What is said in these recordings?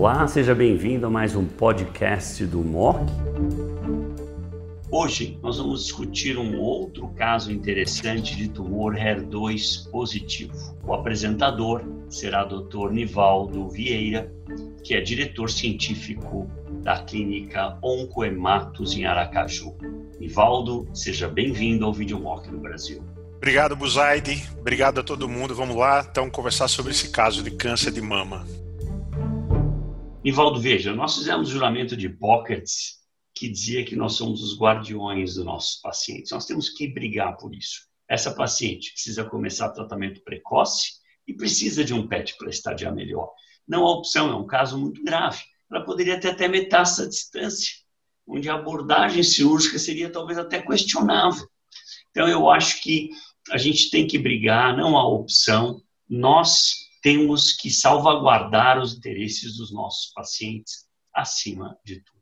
Olá, seja bem-vindo a mais um podcast do MOC. Hoje nós vamos discutir um outro caso interessante de tumor HER2 positivo. O apresentador será Dr. Nivaldo Vieira, que é diretor científico da clínica Oncoematos em Aracaju. Nivaldo, seja bem-vindo ao VideoMock do Brasil. Obrigado, Buzaide. Obrigado a todo mundo. Vamos lá, então, conversar sobre esse caso de câncer de mama. Nivaldo, veja, nós fizemos juramento de Hipócrates que dizia que nós somos os guardiões dos nossos pacientes. Nós temos que brigar por isso. Essa paciente precisa começar tratamento precoce e precisa de um PET para estadiar melhor. Não há opção, é um caso muito grave. Ela poderia ter até metástase à distância, onde a abordagem cirúrgica seria talvez até questionável. Então, eu acho que a gente tem que brigar, não há opção. Nós temos que salvaguardar os interesses dos nossos pacientes acima de tudo.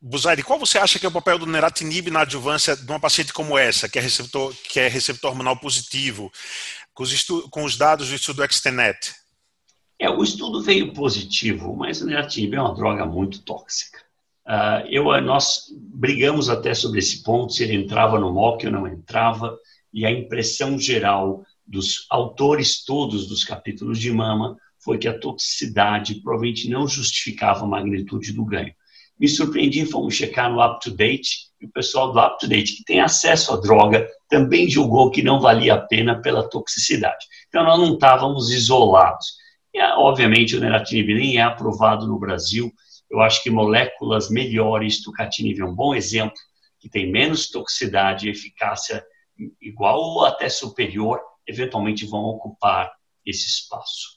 Buzaide, qual você acha que é o papel do neratinib na adjuvância de uma paciente como essa, que é receptor, que é receptor hormonal positivo, com os, com os dados do estudo Extenet? É, o estudo veio positivo, mas o neratinib é uma droga muito tóxica. Uh, eu, nós brigamos até sobre esse ponto, se ele entrava no MOC ou não entrava, e a impressão geral dos autores todos dos capítulos de mama foi que a toxicidade provavelmente não justificava a magnitude do ganho. Me surpreendi, fomos checar no UpToDate, e o pessoal do UpToDate, que tem acesso à droga, também julgou que não valia a pena pela toxicidade. Então, nós não estávamos isolados. E, obviamente, o neratinib nem é aprovado no Brasil. Eu acho que moléculas melhores, tucatinib é um bom exemplo, que tem menos toxicidade e eficácia igual ou até superior, eventualmente vão ocupar esse espaço.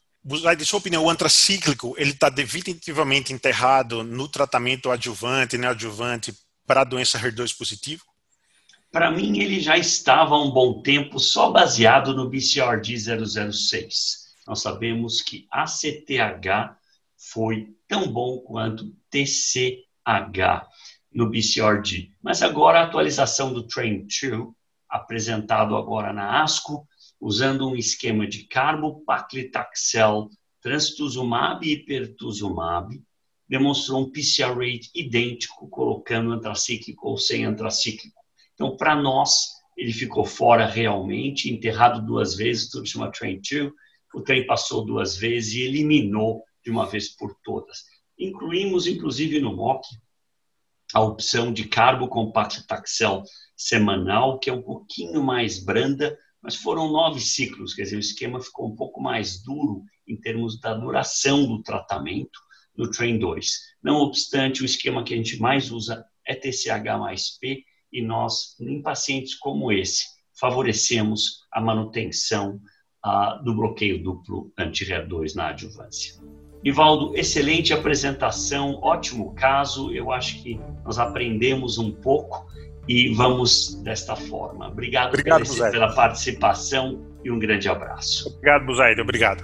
De sua opinião, o antracíclico ele está definitivamente enterrado no tratamento adjuvante, neoadjuvante para a doença HER2 positivo? Para mim, ele já estava há um bom tempo só baseado no BCRD 006. Nós sabemos que ACTH foi tão bom quanto TCH no BCRD. Mas agora a atualização do Train 2, apresentado agora na ASCO, usando um esquema de carbopaclitaxel, trastuzumab e pertuzumab, demonstrou um PCR rate idêntico, colocando antracíclico ou sem antracíclico. Então, para nós, ele ficou fora realmente, enterrado duas vezes, tudo chama Train 2. O trem passou duas vezes e eliminou de uma vez por todas. Incluímos, inclusive, no MOC, a opção de carbocompaclitaxel semanal, que é um pouquinho mais branda, mas foram nove ciclos, quer dizer, o esquema ficou um pouco mais duro em termos da duração do tratamento no Train 2. Não obstante, o esquema que a gente mais usa é TCH mais P, e nós, em pacientes como esse, favorecemos a manutenção do bloqueio duplo anti-HER2 na adjuvância. Ivaldo, excelente apresentação, ótimo caso. Eu acho que nós aprendemos um pouco e vamos desta forma. Obrigado, Obrigado pela, pela participação e um grande abraço. Obrigado, Buzaide. Obrigado.